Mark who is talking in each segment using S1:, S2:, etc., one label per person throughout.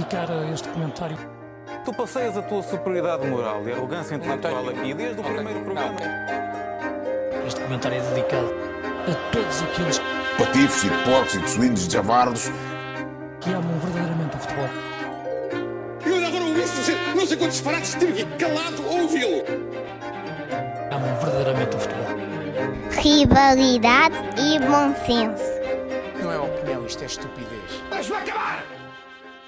S1: dedicar a este comentário.
S2: Tu passeias a tua superioridade moral e arrogância intelectual aqui desde o
S3: Ok.
S2: primeiro programa.
S1: Este comentário é dedicado a todos aqueles
S4: patifes e porcos e de suínos e de javardos.
S1: que amam verdadeiramente o futebol.
S5: Eu agora ouvi dizer não sei quantos disparates, tive que calado ouvi-lo.
S1: Amam verdadeiramente o futebol.
S6: rivalidade e bom senso.
S3: Não é opinião, isto é estupidez.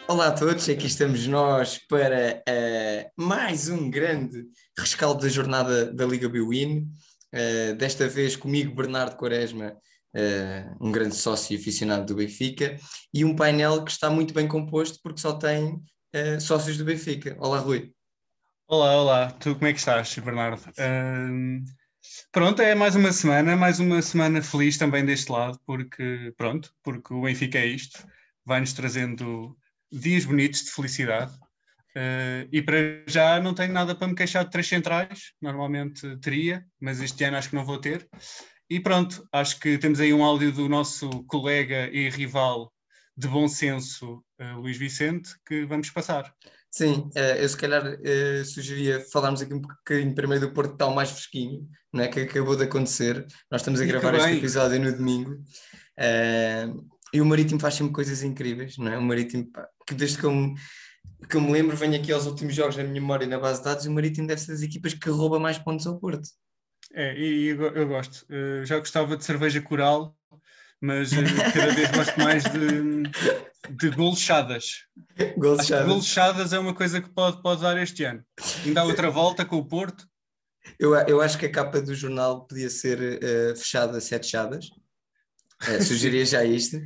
S7: Olá a todos, aqui estamos nós para eh, mais um grande rescaldo da jornada da Liga Biwin. Eh, desta vez comigo, Bernardo Quaresma, eh, um grande sócio e aficionado do Benfica, e um painel que está muito bem composto porque só tem sócios do Benfica. Olá, Rui.
S8: Olá, olá, tu como é que estás, Bernardo? Ahm, pronto, é mais uma semana, mais uma semana feliz também deste lado, porque pronto, porque o Benfica é isto, vai-nos trazendo dias bonitos de felicidade. Ah, e para já não tenho nada para me queixar de três centrais, normalmente teria, mas este ano acho que não vou ter. E pronto, acho que temos aí um áudio do nosso colega e rival de bom senso, ah, Luís Vicente, que vamos passar.
S7: Sim, eh, eu se calhar sugeria falarmos aqui um bocadinho primeiro do Porto tal mais fresquinho, não é? Que acabou de acontecer. Nós estamos a gravar este episódio no domingo. E o Marítimo faz sempre coisas incríveis, não é? O Marítimo, pá, que desde que eu, me, que eu me lembro, venho aqui aos últimos jogos na minha memória e na base de dados, e o Marítimo deve ser das equipas que rouba mais pontos ao Porto.
S8: É, e eu, eu gosto. Eh, já gostava de cerveja coral, mas eh, cada vez gosto mais de, de golochadas.
S7: Gol
S8: Acho que
S7: fechado.
S8: golochadas é uma coisa que pode, pode dar este ano. Ainda há outra volta com o Porto.
S7: Eu, eu acho que a capa do jornal podia ser eh, fechada sete chadas. Eh, sugeria já isto.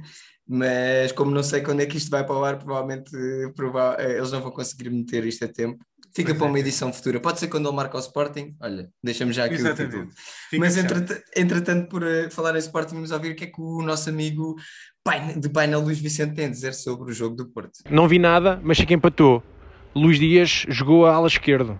S7: Mas como não sei quando é que isto vai para o ar, provavelmente prova- eh, eles não vão conseguir meter isto a tempo. Fica
S8: Pois
S7: para
S8: é.
S7: uma edição futura. Pode ser quando ele marca o Sporting. Olha, deixamos já aqui o título.
S8: Exatamente. Fica
S7: Mas
S8: fechado.
S7: entreta- entretanto, por eh, falar em Sporting, vamos ouvir o que é que o nosso amigo de painel Luís Vicente tem a dizer sobre o jogo do Porto.
S9: Não vi nada, mas sei que empatou. Luís Dias jogou a ala esquerdo.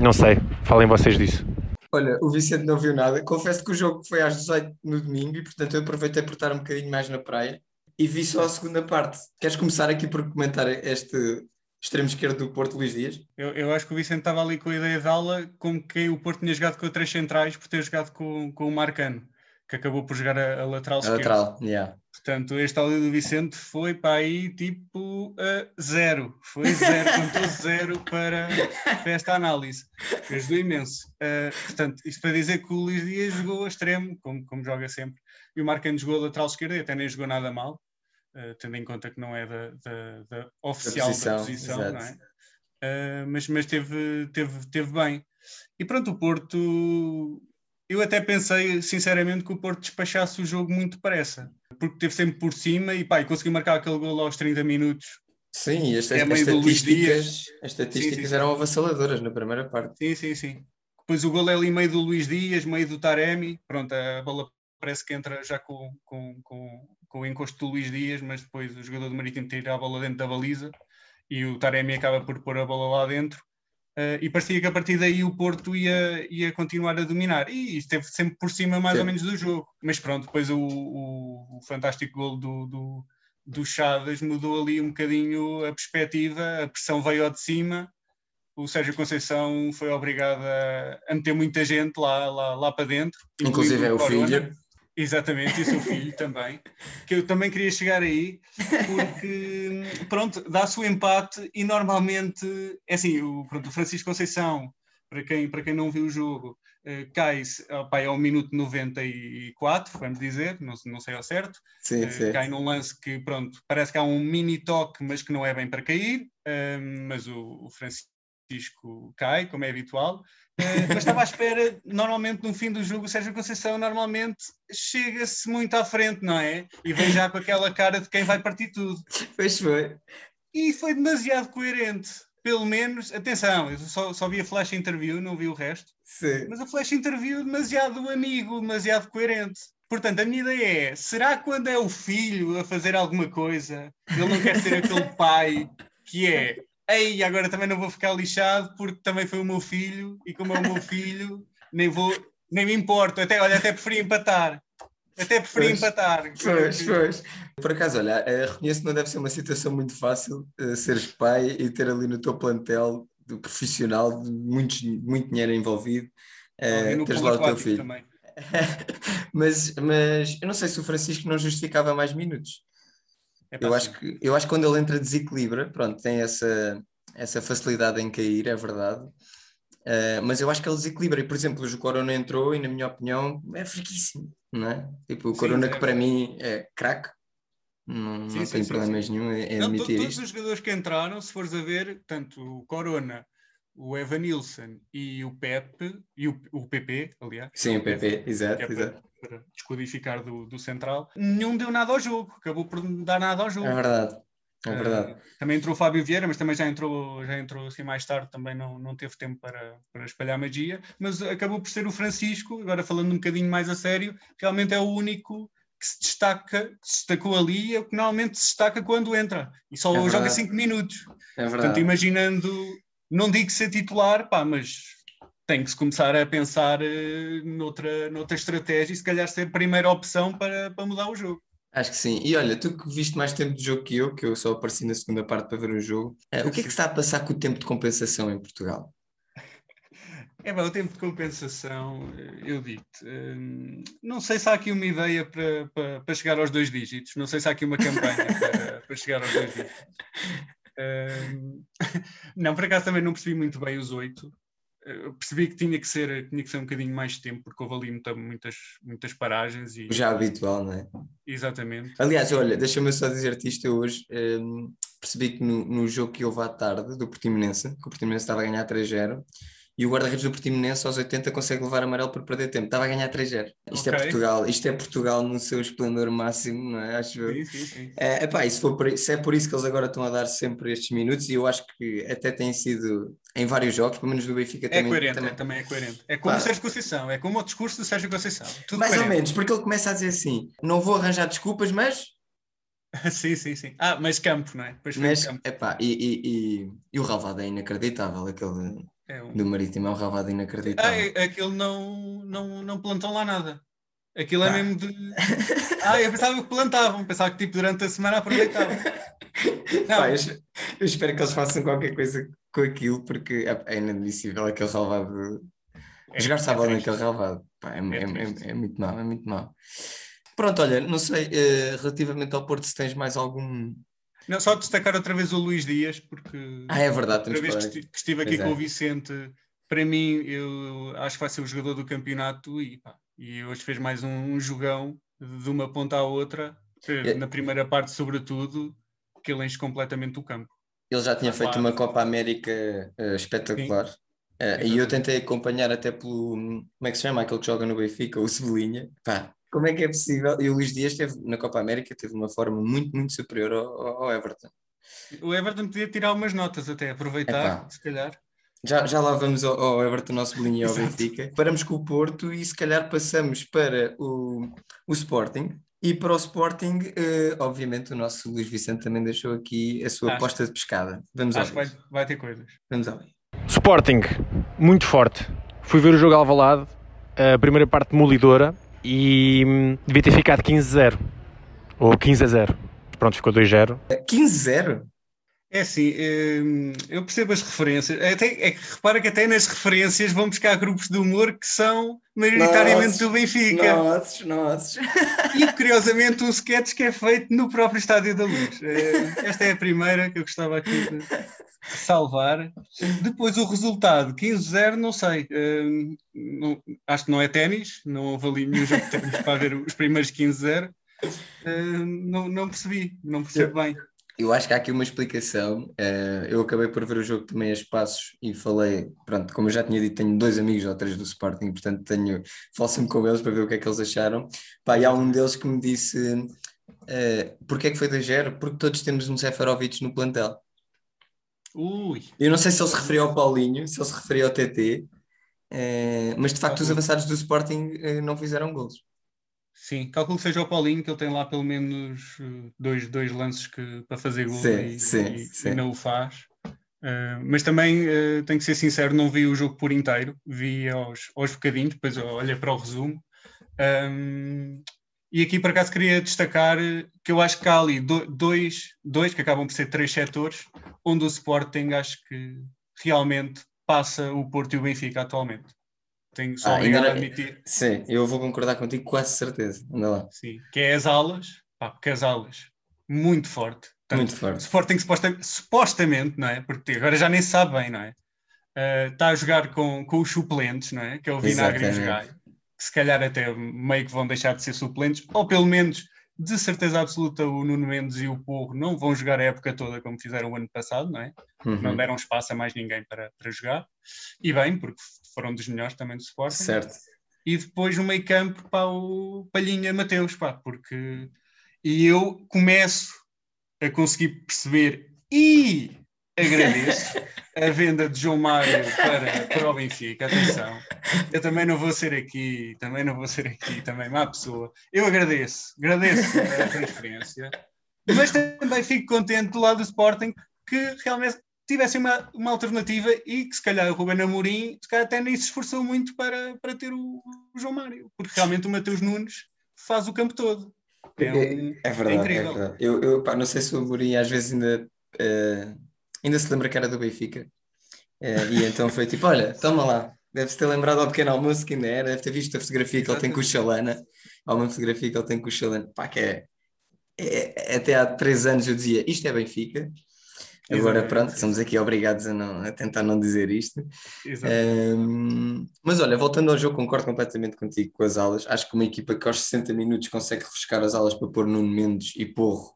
S9: Não sei, falem vocês disso.
S7: Olha, o Vicente não viu nada. Confesso que o jogo foi às 18 no domingo e, portanto, eu aproveitei por estar um bocadinho mais na praia e vi só a segunda parte. Queres começar aqui por comentar este extremo esquerdo do Porto, Luís Dias?
S8: Eu, eu acho que o Vicente estava ali com a ideia de aula como que o Porto tinha jogado com três centrais por ter jogado com, com o Marcano, que acabou por jogar a, a lateral
S7: A
S8: esquerda.
S7: lateral, yeah.
S8: Portanto, este áudio do Vicente foi para aí tipo a zero. Foi zero, contou zero para, para esta análise. Ajudou imenso. Uh, portanto, isto para dizer que o Luís Dias jogou a extremo, como, como joga sempre, e o Marcano jogou a lateral esquerda e até nem jogou nada mal, uh, tendo em conta que não é da, da, da oficial da
S7: posição,
S8: posição,
S7: exato.
S8: não é? Uh, mas mas teve, teve, teve bem. E pronto, o Porto. Eu até pensei, sinceramente, que o Porto despachasse o jogo muito depressa, porque teve sempre por cima e, pá, e conseguiu marcar aquele gol aos 30 minutos.
S7: Sim, e as,
S8: É
S7: as
S8: Luís
S7: estatísticas, as estatísticas
S8: sim, sim.
S7: eram avassaladoras na primeira parte.
S8: Sim, sim, sim. Depois o gol é ali meio do Luís Dias, meio do Taremi. Pronto, a bola parece que entra já com, com, com, com o encosto do Luís Dias, mas depois o jogador do Marítimo tira a bola dentro da baliza e o Taremi acaba por pôr a bola lá dentro. Uh, e parecia que a partir daí o Porto ia, ia continuar a dominar. E esteve sempre por cima, mais
S7: Sim.
S8: ou menos, do jogo. Mas pronto, depois o, o, o fantástico gol do, do, do Chadas mudou ali um bocadinho a perspectiva, a pressão veio ao de cima. O Sérgio Conceição foi obrigado a, a meter muita gente lá, lá, lá para dentro.
S7: Inclusive é o filho.
S8: Exatamente, e o seu filho também. Que eu também queria chegar aí, porque, pronto, dá-se o empate e normalmente, é assim, o, pronto, o Francisco Conceição, para quem, para quem não viu o jogo, eh, cai-se pá, ao minuto 94, vamos dizer, não, não sei ao certo,
S7: Sim,
S8: eh,
S7: sim.
S8: cai num lance que, pronto, parece que há um mini toque, mas que não é bem para cair, eh, mas o, o Francisco cai, como é habitual. Eh, mas estava à espera, normalmente no fim do jogo, o Sérgio Conceição normalmente chega-se muito à frente, não é? E vem já com aquela cara de quem vai partir tudo.
S7: Pois foi.
S8: E foi demasiado coerente. Pelo menos, atenção, eu só, só vi a flash interview, não vi o resto.
S7: Sim.
S8: Mas a flash interview demasiado amigo, demasiado coerente. Portanto, a minha ideia é: será quando é o filho a fazer alguma coisa, ele não quer ser aquele pai que é ei, agora também não vou ficar lixado porque também foi o meu filho e como é o meu filho, nem vou, nem me importo, até, olha, até preferi empatar. Até preferi
S7: Pois.
S8: empatar.
S7: Pois, pois. Por acaso, olha, eh, reconheço que não deve ser uma situação muito fácil eh, seres pai e ter ali no teu plantel do profissional de muitos, muito dinheiro envolvido,
S8: E no
S7: teres lá o teu filho. mas, mas eu não sei se o Francisco não justificava mais minutos.
S8: Epá,
S7: Eu acho,
S8: sim.
S7: que, eu acho que quando ele entra desequilibra, pronto, tem essa, essa facilidade em cair, é verdade. Eh, mas eu acho que ele desequilibra. E, por exemplo, o Corona entrou e, na minha opinião, é fraquíssimo, não é? Tipo, o
S8: Sim,
S7: Corona
S8: é
S7: que para mim é craque, não,
S8: Sim,
S7: não
S8: sim, sim,
S7: problemas nenhum em
S8: Não,
S7: admitir
S8: todos
S7: isto.
S8: os jogadores que entraram, se fores a ver, tanto o Corona, o Evan Nilsson e o Pepe, e o, o PP, aliás.
S7: Sim, o PP, exato,
S8: é
S7: exato.
S8: Para descodificar do, do central, nenhum deu nada ao jogo, acabou por não dar nada ao jogo.
S7: É verdade, é
S8: Eh,
S7: verdade.
S8: também entrou o Fábio Vieira, mas também já entrou, já entrou assim mais tarde, também não, não teve tempo para, para espalhar magia, mas acabou por ser o Francisco, agora falando um bocadinho mais a sério, realmente é o único que se destaca, que se destacou ali, e é o que normalmente se destaca quando entra, e só
S7: É
S8: joga
S7: verdade.
S8: 5 minutos.
S7: É
S8: Portanto,
S7: verdade.
S8: imaginando, não digo ser titular, pá, mas tem que se começar a pensar eh, noutra, noutra estratégia e se calhar ser a primeira opção para, para mudar o jogo.
S7: Acho que sim. E olha, tu que viste mais tempo de jogo que eu, que eu só apareci na segunda parte para ver o jogo, eh, o que é que está a passar com o tempo de compensação em Portugal?
S8: É bem, o tempo de compensação, eh, eu digo-te, não sei se há aqui uma ideia para, para, para chegar aos dois dígitos, não sei se há aqui uma campanha para, para chegar aos dois dígitos. Não, por acaso também não percebi muito bem os oito. Percebi que tinha que ser, tinha que ser um bocadinho mais de tempo, porque houve ali muita- muitas, muitas paragens e
S7: Já habitual, não é?
S8: exatamente.
S7: Aliás, olha, deixa-me só dizer-te isto eu hoje. hum, percebi que no, no jogo que houve à tarde do Portimonense, que o Portimonense estava a ganhar 3-0, e o guarda-redes do Portimonense aos 80 consegue levar amarelo por perder tempo. Estava a ganhar 3-0. Isto é
S8: Ok.
S7: Portugal, isto é Portugal no seu esplendor máximo, não é? Acho eu.
S8: Sim, sim, sim.
S7: É, epá, e se, for por, se é por isso que eles agora estão a dar sempre estes minutos, e eu acho que até tem sido em vários jogos, pelo menos do Benfica
S8: É
S7: também.
S8: coerente,
S7: também-
S8: é, também é coerente. É como o Sérgio Conceição, é como o discurso do Sérgio Conceição. Tudo
S7: Mais ou
S8: coerente.
S7: menos, porque ele começa a dizer assim: não vou arranjar desculpas, mas.
S8: sim, sim, sim. Ah, mas campo, não é? Foi
S7: mas
S8: campo.
S7: epá, e, e, e, e o Ravado é inacreditável, aquele
S8: É um-
S7: do Marítimo é um Ravado
S8: Ah,
S7: inacreditável.
S8: é- aquilo não, não, não plantam lá nada. Aquilo é
S7: Pá.
S8: mesmo de. Ah, eu pensava que plantavam, pensava que tipo durante a semana aproveitavam. Não.
S7: Pá, eu, eu espero que eles façam qualquer coisa com aquilo, porque é, é inadmissível aquele Ravado.
S8: É-
S7: Jogar
S8: é
S7: sábado
S8: triste.
S7: naquele pá, é,
S8: É
S7: é- é- é muito mau, é muito mau. Pronto, olha, não sei, eh, relativamente ao Porto, se tens mais algum.
S8: Não, só destacar outra vez o Luís Dias, porque
S7: Ah, é verdade,
S8: outra vez
S7: que
S8: que, estive aqui
S7: Pois
S8: com
S7: é.
S8: o Vicente, para mim, eu acho que vai ser o jogador do campeonato e, pá, e hoje fez mais um, um jogão de uma ponta à outra, eh,
S7: É.
S8: na primeira parte, sobretudo, que ele enche completamente o campo.
S7: Ele já tinha
S8: Ah,
S7: feito uma Copa América eh, espetacular. Eh, e eu tentei acompanhar até pelo. Como é que se chama? Aquele que joga no Benfica, o Cebolinha. Pá, como é que é possível? E o Luís Dias teve, na Copa América teve uma forma muito, muito superior ao, ao Everton.
S8: O Everton podia tirar umas notas até, aproveitar,
S7: Epá.
S8: se calhar.
S7: Já, já lá vamos ao, ao Everton, ao Cebolinha e ao. Benfica. Paramos com o Porto e se calhar passamos para o, o Sporting. E para o Sporting, eh, obviamente, o nosso Luís Vicente também deixou aqui a sua
S8: Acho-
S7: aposta de pescada. Vamos ao
S8: Acho que vai, vai ter coisas.
S7: Vamos ao
S9: Sporting, muito forte. Fui ver o jogo Alvalade, a primeira parte demolidora e hum, devia ter ficado 15-0 ou 15-0. Pronto, ficou 2-0.
S7: 15-0?
S8: É assim, hum, eu percebo as referências. Até, é que repara que até nas referências vão buscar grupos de humor que são maioritariamente do Benfica.
S7: Nossos, nossos.
S8: E curiosamente um sketch que é feito no próprio Estádio da Luz. Eh, Esta é a primeira que eu gostava aqui de salvar. Depois o resultado, 15-0, não sei. Não- acho que não é ténis, não houve ali nenhum jogo de ténis para ver os primeiros 15-0. Eh, não, não percebi, não percebo bem.
S7: Eu acho que há aqui uma explicação. Eh, eu acabei por ver o jogo também a espaços e falei, pronto, como eu já tinha dito, tenho dois amigos ou três do Sporting, portanto tenho, falo sempre com eles para ver o que é que eles acharam. Pá, e há um deles que me disse: eh, porque é que foi 2-0? Porque todos temos um Seferovic no plantel.
S8: Ui,
S7: Eu não sei se ele se referia ao Paulinho, se ele se referia ao TT, eh, mas de facto os avançados do Sporting eh, não fizeram gols.
S8: Sim, calculo que seja o Paulinho, que ele tem lá pelo menos eh, dois, dois lances que, para fazer gol
S7: Sim,
S8: e,
S7: sim,
S8: e-
S7: sim.
S8: e não o faz. Eh, mas também eh, tenho que ser sincero, não vi o jogo por inteiro, vi aos, aos bocadinhos, depois olhei para o resumo. Ahm, E aqui, por acaso, queria destacar que eu acho que há ali do- dois, dois que acabam por ser três setores, onde o Sporting acho que realmente passa o Porto e o Benfica atualmente. Tenho só
S7: Ah,
S8: obrigado a admitir.
S7: Sim, eu vou concordar contigo, quase certeza. Anda lá.
S8: Sim, que é as alas, pá, porque as alas, muito forte. Portanto,
S7: Muito forte.
S8: Sporting suposta- supostamente, não é? Porque agora já nem se sabe bem, não é? Ah, Está a jogar com, com os suplentes, não é? Que é o Vinagre e que se calhar até meio que vão deixar de ser suplentes, ou pelo menos, de certeza absoluta, o Nuno Mendes e o Porro não vão jogar a época toda como fizeram o ano passado, não é?
S7: Uhum.
S8: Não deram espaço a mais ninguém para, para jogar. E bem, porque foram dos melhores também do Sporting.
S7: Certo.
S8: e depois no meio campo para o Palhinha Mateus, pá, porque e eu começo a conseguir perceber e agradeço a venda de João Mário para, para o Benfica, atenção, eu também não vou ser aqui, também não vou ser aqui, também má pessoa, eu agradeço, agradeço a transferência, mas também fico contente do lado do Sporting que realmente tivessem uma, uma alternativa e que se calhar o Ruben Amorim se calhar até nem se esforçou muito para, para ter o, o João Mário, porque realmente o Mateus Nunes faz o campo todo. É, um-
S7: É verdade, é,
S8: incrível.
S7: verdade. Eu, eu pá, não sei se o Amorim às vezes ainda, eh, ainda se lembra que era do Benfica. Eh, e então foi tipo: olha, toma lá. Deve-se ter lembrado ao pequeno almoço que ainda era, deve ter visto a fotografia que ele tem com o Chalana. Há uma fotografia que ele tem com o Chalana. Pá, que é, é- até há três anos eu dizia: isto é Benfica. Agora,
S8: Exatamente,
S7: pronto, somos aqui obrigados a, não, a tentar não dizer isto. Um, mas olha, voltando ao jogo, concordo completamente contigo com as alas. Acho que uma equipa que aos 60 minutos consegue refrescar as alas para pôr Nuno Mendes e Porro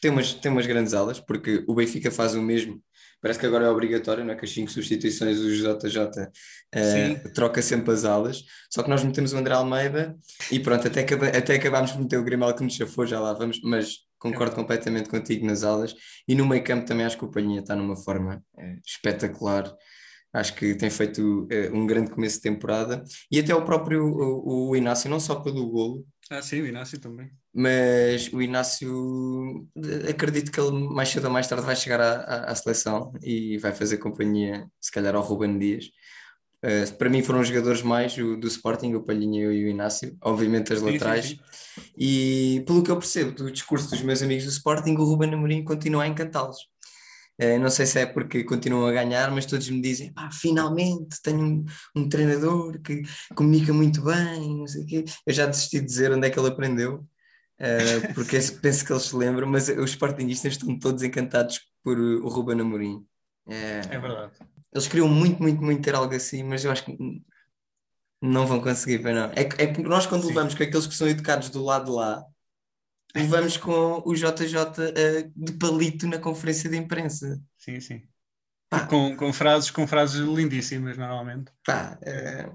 S7: tem umas, tem umas grandes alas, porque o Benfica faz o mesmo. Parece que agora é obrigatório, não é? Que as cinco substituições o JJ eh, troca sempre as alas. Só que nós metemos o André Almeida e pronto, até, acaba- até acabámos por meter o Grimal que nos chafou, já lá vamos, mas concordo completamente contigo nas alas. E no meio campo também acho que o Palhinha está numa forma eh, espetacular. Acho que tem feito eh, um grande começo de temporada e até o próprio o, o Inácio, não só pelo golo,
S8: Ah, sim, o Inácio também.
S7: mas o Inácio eh, acredito que ele mais cedo ou mais tarde vai chegar à, à- à seleção e vai fazer companhia, se calhar, ao Ruben Dias. Eh, para mim foram os jogadores mais o, do Sporting, o Palhinha e o Inácio, obviamente as
S8: Sim, sim,
S7: laterais.
S8: sim.
S7: E pelo que eu percebo do discurso dos meus amigos do Sporting, o Ruben Amorim continua a encantá-los. Eh, não sei se é porque continuam a ganhar, mas todos me dizem: "Pá, finalmente tenho um, um treinador que comunica muito bem, não sei o quê. Eu já desisti de dizer onde é que ele aprendeu, eh, porque penso que eles se lembram, mas os Sportingistas estão todos encantados por uh, o Ruben Amorim.
S8: É verdade.
S7: Eles queriam muito, muito, muito ter algo assim, mas eu acho que não vão conseguir, bem, não. É, que- é que nós, quando
S8: Sim.
S7: levamos com aqueles que são educados do lado de lá, levamos com o JJ eh, de palito na conferência de imprensa.
S8: Sim, sim. Com, com, frases, com frases lindíssimas, normalmente.
S7: Pá, eh,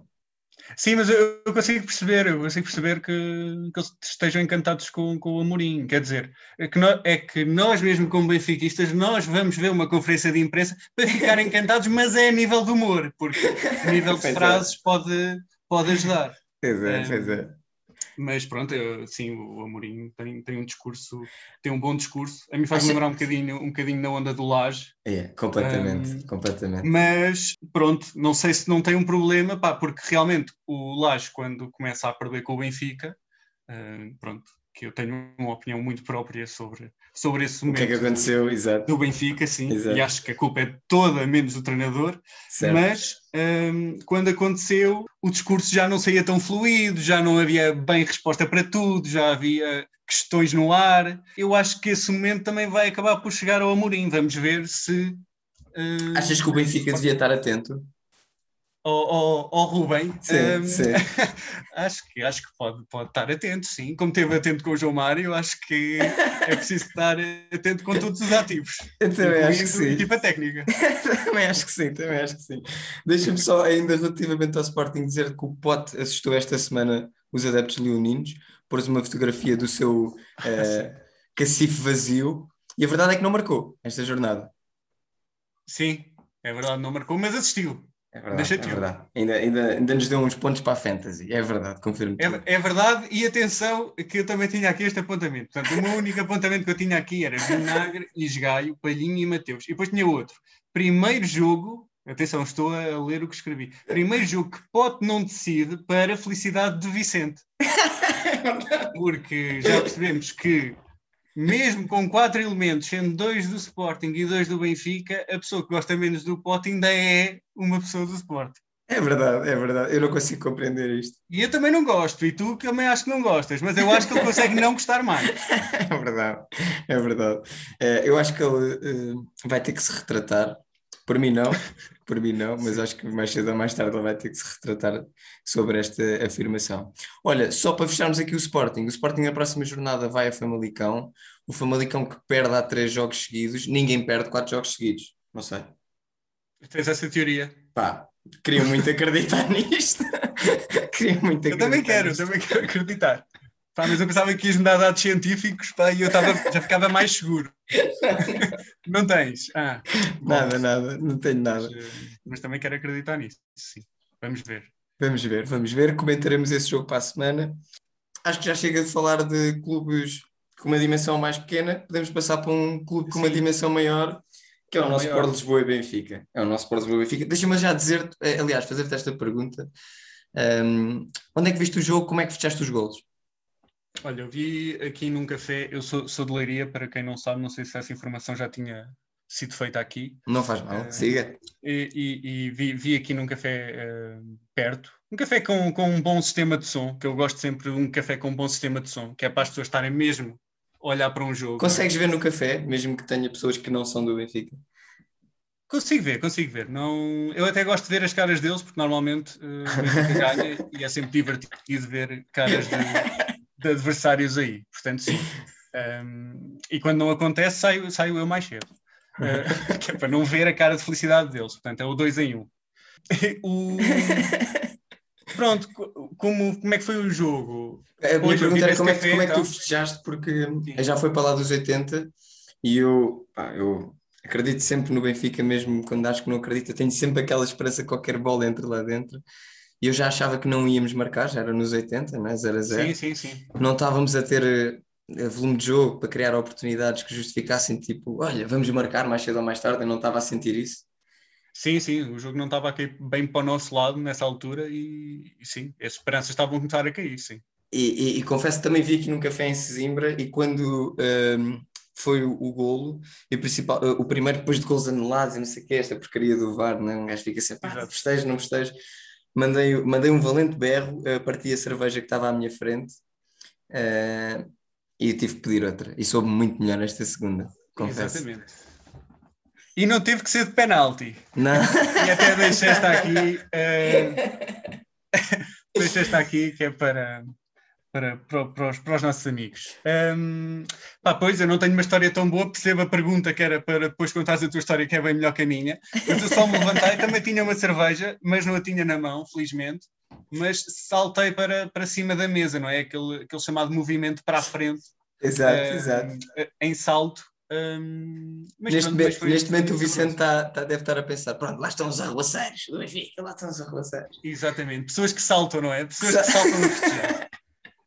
S8: Sim, mas eu, eu consigo perceber, eu consigo perceber que, que eles estejam encantados com, com o Amorim. Quer dizer, é que, nó- é que nós mesmo como benfiquistas, nós vamos ver uma conferência de imprensa para ficar encantados, mas é a nível de humor, porque a nível de
S7: é.
S8: frases pode, pode ajudar.
S7: pois é,
S8: Eh,
S7: pois é.
S8: Mas pronto, eu, sim, o Amorim tem, tem um discurso, tem um bom discurso. A mim faz
S7: Acha-
S8: lembrar um bocadinho, um bocadinho na onda do Laje,
S7: É, completamente,
S8: Hum,
S7: completamente.
S8: mas pronto, não sei se não tem um problema, pá, porque realmente o Laje, quando começa a perder com o Benfica, pronto, que eu tenho uma opinião muito própria sobre, sobre esse
S7: O
S8: momento
S7: que é que aconteceu? Exato.
S8: do Benfica, sim,
S7: Exato.
S8: e acho que a culpa é toda menos do treinador,
S7: Certo.
S8: mas hum, quando aconteceu, o discurso já não saía tão fluido, já não havia bem resposta para tudo, já havia questões no ar. Eu acho que esse momento também vai acabar por chegar ao Amorim. Vamos ver se. hum,
S7: Achas que o Benfica devia estar atento?
S8: Ao, ao, ao Rubem,
S7: Sim,
S8: hum,
S7: sim.
S8: acho que, acho que pode, pode estar atento, sim. Como esteve atento com o João Mário, acho que é preciso estar atento com todos os ativos.
S7: Eu também acho que sim.
S8: equipa técnica.
S7: também acho que sim, também acho que sim. Deixa-me só, ainda relativamente ao Sporting, dizer que o Pote assistiu esta semana os adeptos leoninos, pôs uma fotografia do seu eh, cacife vazio e a verdade é que não marcou esta jornada.
S8: Sim, é verdade, não marcou, mas assistiu.
S7: É verdade, é verdade. Ainda, ainda, ainda nos deu uns pontos para a fantasy, é verdade, confirmo.
S8: É, é verdade, e atenção, que eu também tinha aqui este apontamento. Portanto, o meu único apontamento que eu tinha aqui era Vinagre, Isgaio, Palhinho e Mateus. E depois tinha outro. Primeiro jogo, atenção, estou a ler o que escrevi. Primeiro jogo que Pote não decide para a felicidade de Vicente. Porque já percebemos que, mesmo com quatro elementos, sendo dois do Sporting e dois do Benfica, a pessoa que gosta menos do Pote ainda é uma pessoa do Sporting.
S7: É verdade, é verdade. Eu não consigo compreender isto.
S8: E eu também não gosto, e tu também acho que não gostas, mas eu acho que ele consegue não gostar mais.
S7: É verdade, é verdade. É, eu acho que ele eh, vai ter que se retratar. Por mim não, por mim não, mas acho que mais cedo ou mais tarde ele vai ter que se retratar sobre esta afirmação. Olha, só para fecharmos aqui o Sporting, o Sporting na próxima jornada vai a Famalicão, o Famalicão que perde há três jogos seguidos, ninguém perde quatro jogos seguidos, não sei.
S8: Tens essa teoria?
S7: Pá, queria muito acreditar nisto. queria muito acreditar
S8: Eu também quero,
S7: nisto.
S8: também quero acreditar. Pá, mas eu pensava que ias me dar dados científicos pá, e eu tava, já ficava mais seguro. não tens? Ah, bom,
S7: Nada, nada, não tenho nada.
S8: mas, eh, mas também quero acreditar nisso. Sim, vamos ver.
S7: Vamos ver, vamos ver. Comentaremos esse jogo para a semana. Acho que já chega de falar de clubes com uma dimensão mais pequena. Podemos passar para um clube com uma
S8: Sim.
S7: dimensão maior, que é o
S8: Não,
S7: nosso
S8: maior.
S7: Sport Lisboa e Benfica. É o nosso Sport Lisboa e Benfica. Deixa-me já dizer, eh, aliás, fazer-te esta pergunta. Ahm, onde é que viste o jogo? Como é que fechaste os golos?
S8: Olha, eu vi aqui num café, eu sou, sou de Leiria, para quem não sabe, não sei se essa informação já tinha sido feita aqui.
S7: Não faz mal,
S8: Eh,
S7: siga.
S8: E, e- e vi, vi aqui num café eh, perto, um café com, com um bom sistema de som, que eu gosto sempre de um café com um bom sistema de som, que é para as pessoas estarem mesmo a olhar para um jogo.
S7: Consegues ver no café, mesmo que tenha pessoas que não são do Benfica?
S8: Consigo ver, consigo ver. Não, eu até gosto de ver as caras deles, porque normalmente o Benfica ganha e é sempre divertido ver caras de, de adversários aí. Portanto, sim. Um, e quando não acontece, saio, saio eu mais cedo. Eh, que é para não ver a cara de felicidade deles. Portanto, é o dois em um. O- Pronto, co- como, como é que foi o jogo?
S7: A minha
S8: Hoje
S7: pergunta era como é,
S8: café,
S7: como é que tu
S8: então.
S7: festejaste, porque
S8: Sim.
S7: já foi para lá dos 80 e eu, pá, eu acredito sempre no Benfica, mesmo quando acho que não acredito, eu tenho sempre aquela esperança que qualquer bola entre lá dentro. E eu já achava que não íamos marcar, já era nos 80, não é? 0 a 0.
S8: Sim, sim, sim.
S7: Não estávamos a ter eh, volume de jogo para criar oportunidades que justificassem, tipo, olha, vamos marcar mais cedo ou mais tarde. Eu não estava a sentir isso.
S8: Sim, sim, o jogo não estava a cair bem para o nosso lado nessa altura e, e sim, as esperanças estavam a começar a cair, sim.
S7: E, e- e confesso que também vi aqui num café em Sesimbra e quando ehm, foi o, o golo, e o, principal, eh, o primeiro depois de golos anulados e não sei o que, esta porcaria do VAR, né? um gajo fica sempre, ah, festejo, não festejo. Mandei, mandei um valente berro, eh, parti a cerveja que estava à minha frente eh, e tive que pedir outra. E soube muito melhor esta segunda, confesso.
S8: Exatamente. E não teve que ser de penalti.
S7: Não,
S8: E até deixei esta aqui. eh, deixei esta aqui que é para, para, para, para os, para os nossos amigos. Ahm, pá, pois, eu não tenho uma história tão boa, percebo a pergunta que era para depois contares a tua história, que é bem melhor que a minha. Mas eu só me levantei, também tinha uma cerveja, mas não a tinha na mão, felizmente. Mas saltei para, para cima da mesa, não é? Aquele, aquele chamado movimento para a frente,
S7: exato,
S8: eh,
S7: exato.
S8: em salto. Mas
S7: Neste,
S8: pronto, foi-
S7: neste momento o Vicente tá, tá- deve estar a pensar, pronto, lá estão os arruaceiros lá estão os arruaceiros.
S8: Exatamente, pessoas que saltam, não é? Pessoas que saltam no festejar.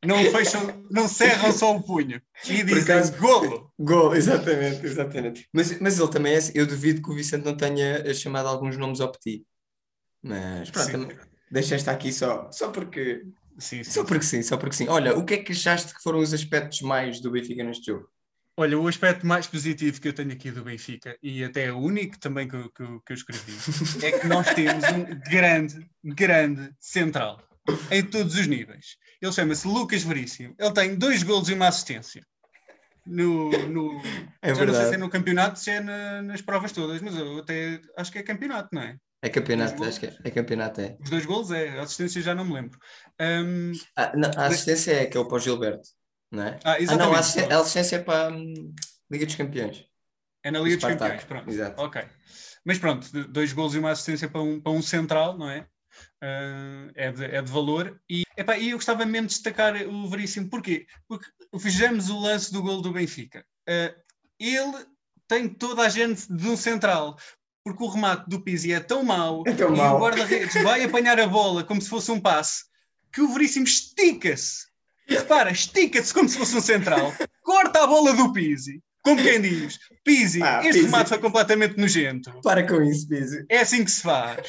S8: Não fecham, não cerram só o punho e dizem
S7: acaso-
S8: golo.
S7: Gol, exatamente, exatamente. Mas, mas ele também é assim, eu duvido que o Vicente não tenha chamado alguns nomes ao petit. Mas pronto,
S8: Sim.
S7: deixa esta aqui só, só porque,
S8: Sim, sim.
S7: só porque sim, só porque sim. Olha, o que é que achaste que foram os aspectos mais do Benfica neste jogo?
S8: Olha, o aspecto mais positivo que eu tenho aqui do Benfica, e até o único também que, que, que eu escrevi, é que nós temos um grande, grande central em todos os níveis. Ele chama-se Lucas Veríssimo. Ele tem dois golos e uma assistência. No, no,
S7: É
S8: já não sei se é no campeonato, se é na- nas provas todas, mas eu até acho que é campeonato, não é?
S7: É campeonato, acho que é, é campeonato, é.
S8: Os dois golos é, a assistência já não me lembro. Ahm,
S7: Ah, não, a assistência é aquele para o Gilberto, não é?
S8: ah,
S7: Ah, não,
S8: exatamente.
S7: a assistência, a assistência é para a hum, Liga dos Campeões.
S8: É na Liga
S7: do
S8: dos Campeões, pronto.
S7: exato.
S8: Ok. Mas pronto, dois golos e uma assistência para um, para um central, não é? Ah, é, de, é de valor. E, epá, eu gostava mesmo de destacar o Veríssimo. Porquê? Porque vejamos o lance do gol do Benfica. Ah, ele tem toda a gente de um central. Porque o remate do Pizzi é tão mau
S7: É tão
S8: e
S7: mau.
S8: o guarda-redes vai apanhar a bola como se fosse um passe que o Veríssimo estica-se. Repara, estica-se como se fosse um central, corta a bola do Pizzi, Como quem diz, Pizzi,
S7: Ah,
S8: este
S7: Pizzi.
S8: remate foi completamente nojento.
S7: Para com isso, Pizzi.
S8: É assim que se faz.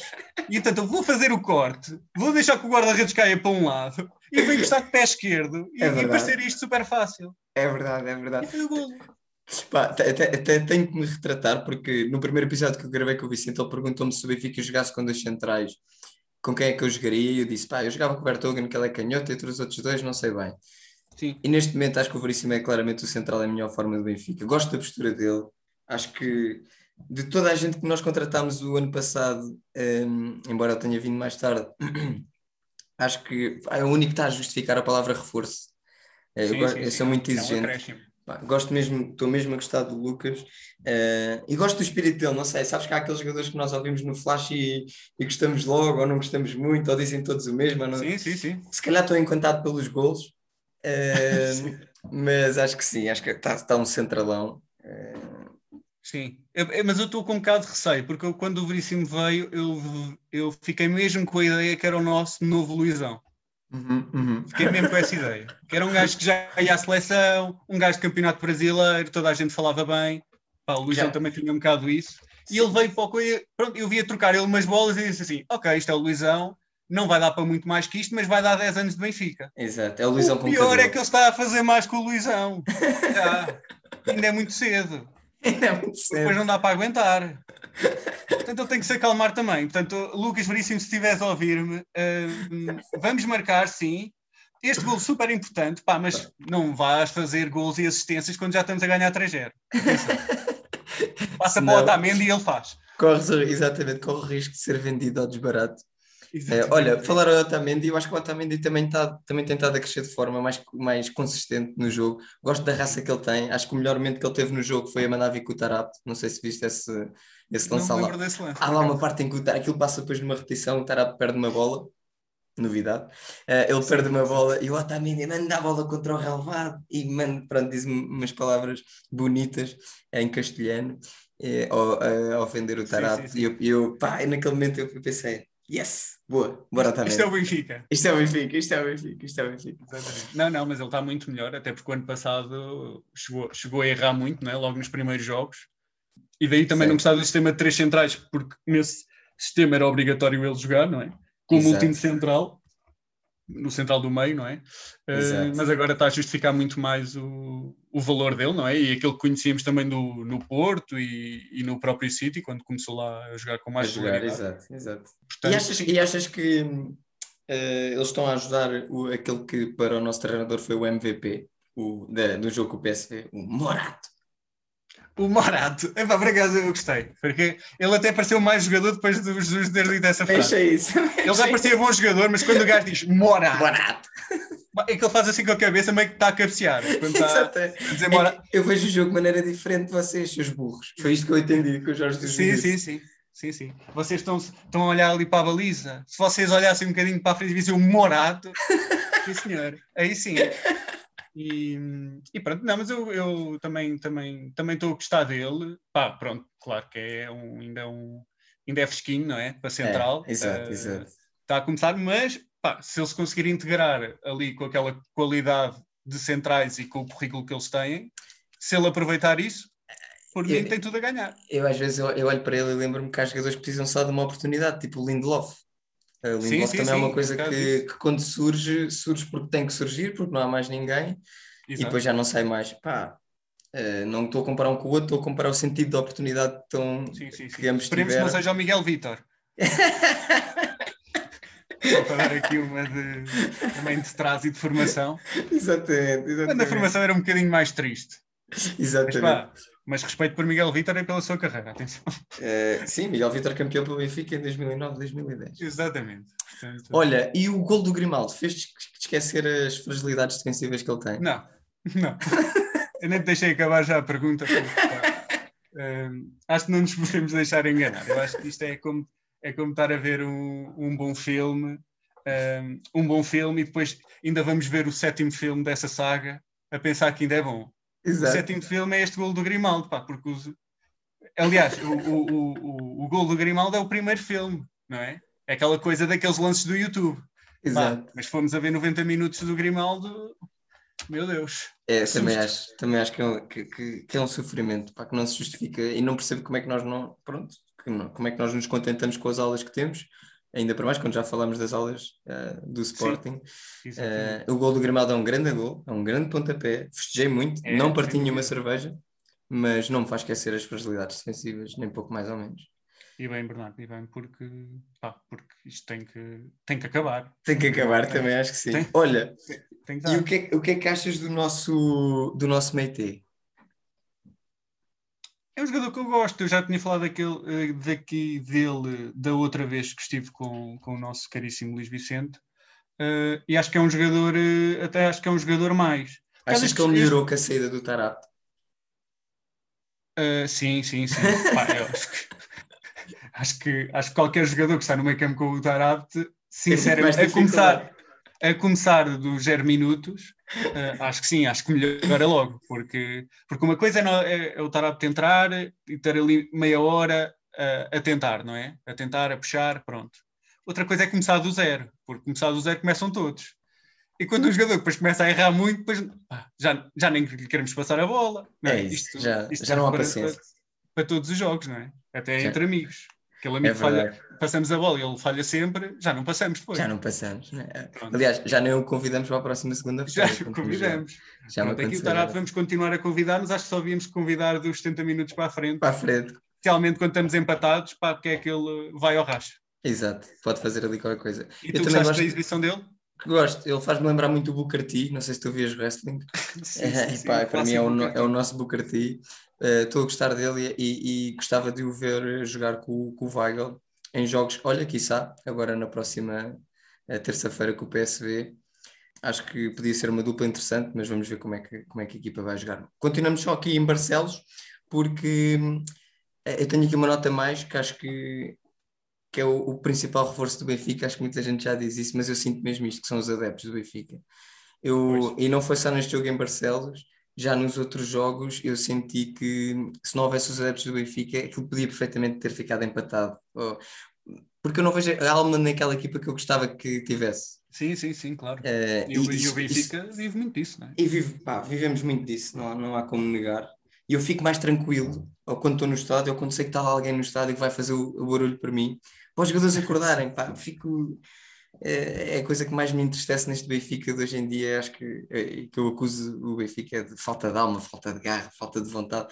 S8: E então eu vou fazer o corte, vou deixar que o guarda-redes caia para um lado e vou encostar com o pé esquerdo e,
S7: É
S8: e parecer isto super fácil.
S7: É verdade, é
S8: E
S7: verdade.
S8: foi o.
S7: Pá, até, tenho que me retratar, porque no primeiro episódio que eu gravei com o Vicente, ele perguntou-me se o Benfica jogasse com dois centrais, com quem é que eu jogaria? E eu disse, pá, eu jogava com o Bertogen, que ele é canhoto, e entre os outros dois, não sei bem.
S8: Sim.
S7: E neste momento acho que o Veríssimo é claramente o central, é a melhor forma do Benfica. Gosto da postura dele. Acho que de toda a gente que nós contratámos o ano passado, hum, embora eu tenha vindo mais tarde, acho que é o único que está a justificar a palavra reforço. É, eu,
S8: Sim,
S7: gosto-
S8: sim,
S7: eu sou muito
S8: É um
S7: exigente. Pá, gosto mesmo, estou mesmo a gostar do Lucas eh, e gosto do espírito dele, não sei, sabes que há aqueles jogadores que nós ouvimos no flash e, e gostamos logo, ou não gostamos muito, ou dizem todos o mesmo, não-
S8: Sim, sim, sim.
S7: se calhar estou encantado pelos golos, mas acho que sim, acho que está está um centralão.
S8: Sim, Eu- mas eu estou com um bocado de receio, porque eu, quando o Veríssimo veio, eu, eu fiquei mesmo com a ideia que era o nosso novo Luizão.
S7: uhum, uhum.
S8: Fiquei mesmo com essa ideia. Que era um gajo que já ia à seleção, um gajo de campeonato brasileiro, toda a gente falava bem. Pá, o Luizão
S7: Já.
S8: também tinha um bocado isso. E ele veio para o coisa. Pronto, eu via trocar ele umas bolas e disse assim: Ok, isto é o Luizão, não vai dar para muito mais que isto, mas vai dar 10 anos de Benfica.
S7: Exato, é o Luizão
S8: o pior é que ele está a fazer mais com o Luizão. Ainda é muito cedo.
S7: É muito cedo.
S8: Depois não dá para aguentar. Portanto, ele tem que se acalmar também. Portanto, Lucas Veríssimo, se estiveres a ouvir-me, hum, vamos marcar, sim. Este gol super importante, pá, mas não vais fazer gols e assistências quando já estamos a ganhar 3-0. Atenção. Passa para o
S7: Senão-
S8: Otamendi e ele faz.
S7: Corres, exatamente, corre o risco de ser vendido ao desbarato. É, olha, falar ao Otamendi, eu acho que o Otamendi também, tá, também tem estado a crescer de forma mais, mais consistente no jogo. Gosto da raça que ele tem. Acho que o melhor momento que ele teve no jogo foi a mandar vir com o Tarapte. Não sei se viste esse, esse
S8: não
S7: lance
S8: me
S7: lá.
S8: desse lance.
S7: Há lá uma parte em que o aquilo passa depois numa repetição, o Tarapte perde uma bola. Novidade. Eh, ele perde uma bola e o Otamendi manda a bola contra o relevado e manda, pronto, diz-me umas palavras bonitas em castelhano eh, ao, a ofender o
S8: Sim, sim, sim.
S7: E eu, eu, pá, naquele momento eu pensei, yes, boa, bora Otamendi.
S8: Isto é o Benfica.
S7: Isto é o Benfica, isto é o Benfica, isto é o Benfica.
S8: Exatamente. Não, não, mas ele está muito melhor, até porque o ano passado chegou, chegou a errar muito, não é? logo nos primeiros jogos. E daí também
S7: Sim.
S8: não gostava do sistema de três centrais, porque nesse sistema era obrigatório ele jogar, não é? Como
S7: Exato.
S8: último central, no central do meio, não é?
S7: Exato.
S8: mas agora está a justificar muito mais o, o valor dele, não é? E aquele que conhecíamos também do, no Porto e, e no próprio City, quando começou lá a jogar com
S7: A
S8: mais
S7: jogar,
S8: regularidade.
S7: exato, exato.
S8: Portanto,
S7: E achas, e achas que eh, eles estão a ajudar o, aquele que para o nosso treinador foi o MVP o, da- do jogo com o PSV, o Morato?
S8: O Morato, epá, por acaso eu gostei, porque ele até pareceu mais jogador depois do Jesus ter dito essa frase.
S7: Deixa isso.
S8: Ele já parecia bom jogador, mas quando o gajo diz Morato,
S7: Morato.
S8: é que ele faz assim com a cabeça, meio que está a cabecear.
S7: Exato.
S8: a dizer
S7: É eu vejo o jogo de maneira diferente de vocês, seus burros. Foi isto que eu entendi que o Jorge Jesus
S8: Sim, sim, sim. Sim, sim. Vocês estão, estão a olhar ali para a baliza. Se vocês olhassem um bocadinho para a frente e vissem o Morato, sim senhor, aí sim. E, e pronto, não, mas eu, eu também também também estou a gostar dele. Pá, pronto, claro que é um, ainda é um ainda é fresquinho, não é? Para central.
S7: É, exato,
S8: Eh,
S7: exato.
S8: Está a começar, mas pá, se ele se conseguir integrar ali com aquela qualidade de centrais e com o currículo que eles têm, se ele aproveitar isso, por mim
S7: Eu-
S8: tem tudo a ganhar.
S7: Eu às vezes eu, eu olho para ele e lembro-me que há jogadores que precisam só de uma oportunidade, tipo o Lindelof. O
S8: Sim,
S7: Lindelof
S8: sim,
S7: também é
S8: sim,
S7: uma coisa que, que quando surge, surge porque tem que surgir, porque não há mais ninguém, e
S8: Exato.
S7: depois já não sai mais. Pá, uh, não estou a comparar um com o outro, estou a comparar o sentido da oportunidade tão
S8: Sim, sim, sim.
S7: que ambos
S8: Esperemos que não
S7: tiveram.
S8: seja o Miguel Vitor. Só para dar aqui uma de, também de trás e de formação.
S7: Exatamente,
S8: Quando a
S7: exatamente.
S8: formação era um bocadinho mais triste. Mas,
S7: Exatamente.
S8: pá, mas respeito por Miguel Vitor e pela sua carreira, atenção.
S7: Uh, sim, Miguel Vitor campeão pelo Benfica em 2009, 2010.
S8: Exatamente. Portanto,
S7: Olha, e o gol do Grimaldo fez-te esquecer as fragilidades defensivas que ele tem?
S8: Não, não. Eu nem te deixei acabar já a pergunta. porque, hum, acho que não nos podemos deixar enganar. Eu acho que isto é como, é como estar a ver um, um bom filme, hum, um bom filme e depois ainda vamos ver o sétimo filme dessa saga a pensar que ainda é bom. O
S7: Exato.
S8: sétimo filme é este gol do Grimaldo, pá, porque os... aliás, o, o, o, o, o gol do Grimaldo é o primeiro filme, não é? É aquela coisa daqueles lances do YouTube. Pá,
S7: Exato.
S8: mas fomos a ver 90 minutos do Grimaldo, Meu Deus.
S7: É,
S8: Que
S7: também acho, também acho que é, um, que, que- que é um sofrimento, pá, que não se justifica e não percebo como é que nós não, pronto, não- como é que nós nos contentamos com as aulas que temos, ainda para mais quando já falamos das aulas ah, do Sporting.
S8: Exatamente.
S7: Ah, o gol do Grimaldo é um grande gol, é um grande pontapé, festejei muito,
S8: É,
S7: não parti nenhuma cerveja, mas não me faz esquecer as fragilidades defensivas, nem pouco mais ou menos.
S8: E bem, Bernardo, e bem, porque, pá, porque isto tem que, tem que acabar.
S7: Tem que acabar também, acho que sim.
S8: Tem-
S7: Olha,
S8: Tem
S7: e o que, é, o que é que achas do nosso, do nosso Meite?
S8: É um jogador que eu gosto, eu já tinha falado daquele, eh, daqui dele da outra vez que estive com, com o nosso caríssimo Luís Vicente, eh, e acho que é um jogador, eh, até acho que é um jogador mais.
S7: Achas que ele melhorou com a saída do Tarap?
S8: Uh, sim, sim, sim. Pá, acho, que, acho, que, acho que qualquer jogador que está no meio campo com o Tarapte, sinceramente,
S7: mais
S8: a começar, a começar dos zero minutos, uh, acho que sim, acho que melhora logo, porque, porque uma coisa é, no- é- é o entrar e ter ali meia hora uh, a tentar, não é? A tentar, a puxar, pronto. Outra coisa é começar do zero, porque começar do zero começam todos. E quando um jogador depois começa a errar muito, depois já, já nem lhe queremos passar a bola. não
S7: É isso, já- já
S8: serve
S7: não há
S8: para-
S7: paciência.
S8: Para, para todos os jogos, não é? Até
S7: Já.
S8: entre amigos. Aquele
S7: É
S8: amigo falha,
S7: verdade.
S8: passamos a bola e ele falha sempre, já não passamos depois.
S7: Já não passamos, né?
S8: Pronto.
S7: Aliás, já nem o convidamos para a próxima segunda-feira.
S8: Já
S7: quando
S8: convidamos.
S7: Já,
S8: Pronto, aqui o
S7: já.
S8: vamos continuar a convidar, mas acho que só havíamos que convidar dos 70 minutos para a frente,
S7: Para a frente.
S8: especialmente quando estamos empatados, para que é que ele vai ao racho.
S7: Exato, pode fazer ali qualquer coisa.
S8: E
S7: Eu
S8: tu
S7: também
S8: gostaste
S7: gosto,
S8: da exibição dele?
S7: Gosto, ele faz-me lembrar muito o Booker T, não sei se tu vias wrestling.
S8: Sim,
S7: É,
S8: sim, sim,
S7: pá, para mim é o, no- é o nosso Booker T. Eh, Estou a gostar dele e, e gostava de o ver jogar com, com o Weigl em jogos. Olha, quiçá, agora na próxima eh, terça-feira com o PSV. Acho que podia ser uma dupla interessante, mas vamos ver como é que, como é que a equipa vai jogar. Continuamos só aqui em Barcelos, porque hum, eu tenho aqui uma nota mais que acho que, que é o, o principal reforço do Benfica. Acho que muita gente já diz isso, mas eu sinto mesmo isto, que são os adeptos do Benfica. Eu, e não foi só neste jogo em Barcelos, já nos outros jogos eu senti que se não houvesse os adeptos do Benfica, aquilo podia perfeitamente ter ficado empatado. Ou- porque eu não vejo a alma naquela equipa que eu gostava que tivesse.
S8: Sim, sim, sim, claro.
S7: Eh,
S8: E o, e o
S7: isso-
S8: Benfica vive muito disso, não é?
S7: e vive, pá, vivemos muito disso, não, há- não há como negar. E eu fico mais tranquilo, ou quando estou no estádio, ou quando sei que está lá alguém no estádio que vai fazer o, o barulho para mim, para os jogadores acordarem, pá, fico. É, é a coisa que mais me entristece neste Benfica de hoje em dia. Acho que, é, que eu acuso o Benfica é de falta de alma, falta de garra, falta de vontade.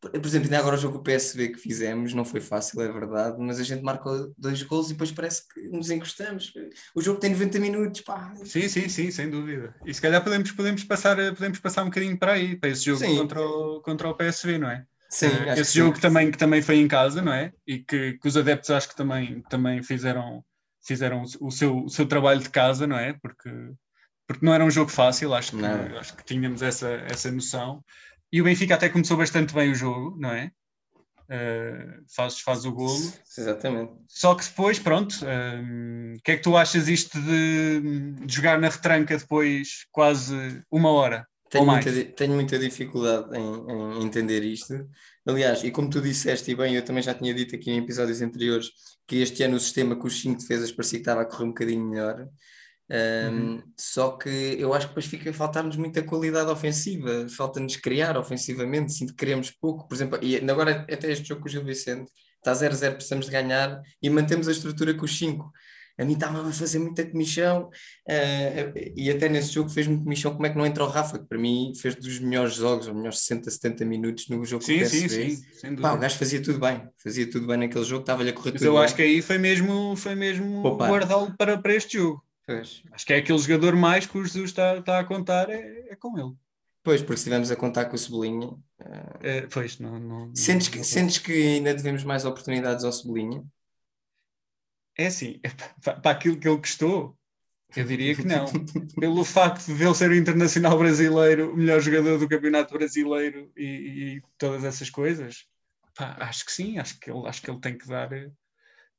S7: Por por exemplo, ainda agora o jogo com o PSV que fizemos não foi fácil, é verdade, mas a gente marcou dois gols e depois parece que nos encostamos. O jogo tem 90 minutos, pá.
S8: Sim, sim, sim, sem dúvida. E se calhar podemos, podemos, passar, podemos passar um bocadinho para aí, para esse jogo
S7: Sim.
S8: contra o, contra o PSV, não é?
S7: Sim, acho
S8: esse
S7: que
S8: jogo
S7: sim.
S8: também, que também foi em casa, não é? E que, que os adeptos acho que também, também fizeram, fizeram o, seu, o seu trabalho de casa, não é? Porque, porque não era um jogo fácil, acho que,
S7: Não.
S8: acho que tínhamos essa, essa noção. E o Benfica até começou bastante bem o jogo, não é? Eh, faz, faz o golo.
S7: Exatamente.
S8: Só que depois, pronto, hum, o que é que tu achas isto de, de jogar na retranca depois quase uma hora?
S7: Tenho muita, tenho muita dificuldade em, em entender isto. Aliás, e como tu disseste, e bem, eu também já tinha dito aqui em episódios anteriores, que este ano o sistema com os cinco defesas parecia que estava a correr um bocadinho melhor. Um,
S8: Uhum.
S7: Só que eu acho que depois fica a faltar-nos muita qualidade ofensiva, falta-nos criar ofensivamente, sinto que queremos pouco. Por exemplo, e agora até este jogo com o Gil Vicente, está 0-0, precisamos de ganhar e mantemos a estrutura com os cinco. A mim estava a fazer muita comissão eh, e até nesse jogo fez-me comissão como é que não entra o Rafa, que para mim fez dos melhores jogos, os melhores 60, 70 minutos no jogo
S8: Sim, sim, sim, sem
S7: Pá, o gajo fazia tudo bem, fazia tudo bem naquele jogo, estava-lhe a correr
S8: Mas
S7: tudo
S8: eu
S7: bem.
S8: acho que aí foi mesmo, foi mesmo guardá-lo para, para este jogo.
S7: Pois.
S8: Acho que é aquele jogador mais que o Jesus está, está a contar, é, é com ele.
S7: Pois, porque se estivermos a contar com o Cebolinha, eh,
S8: É, pois, não, não,
S7: sentes, que,
S8: não-
S7: sentes que ainda devemos mais oportunidades ao Cebolinha?
S8: É assim, para, aquilo que ele custou, eu diria que não. Pelo facto de ele ser o internacional brasileiro, o melhor jogador do campeonato brasileiro e, e todas essas coisas, pá, acho que sim, acho que ele, acho que ele tem que dar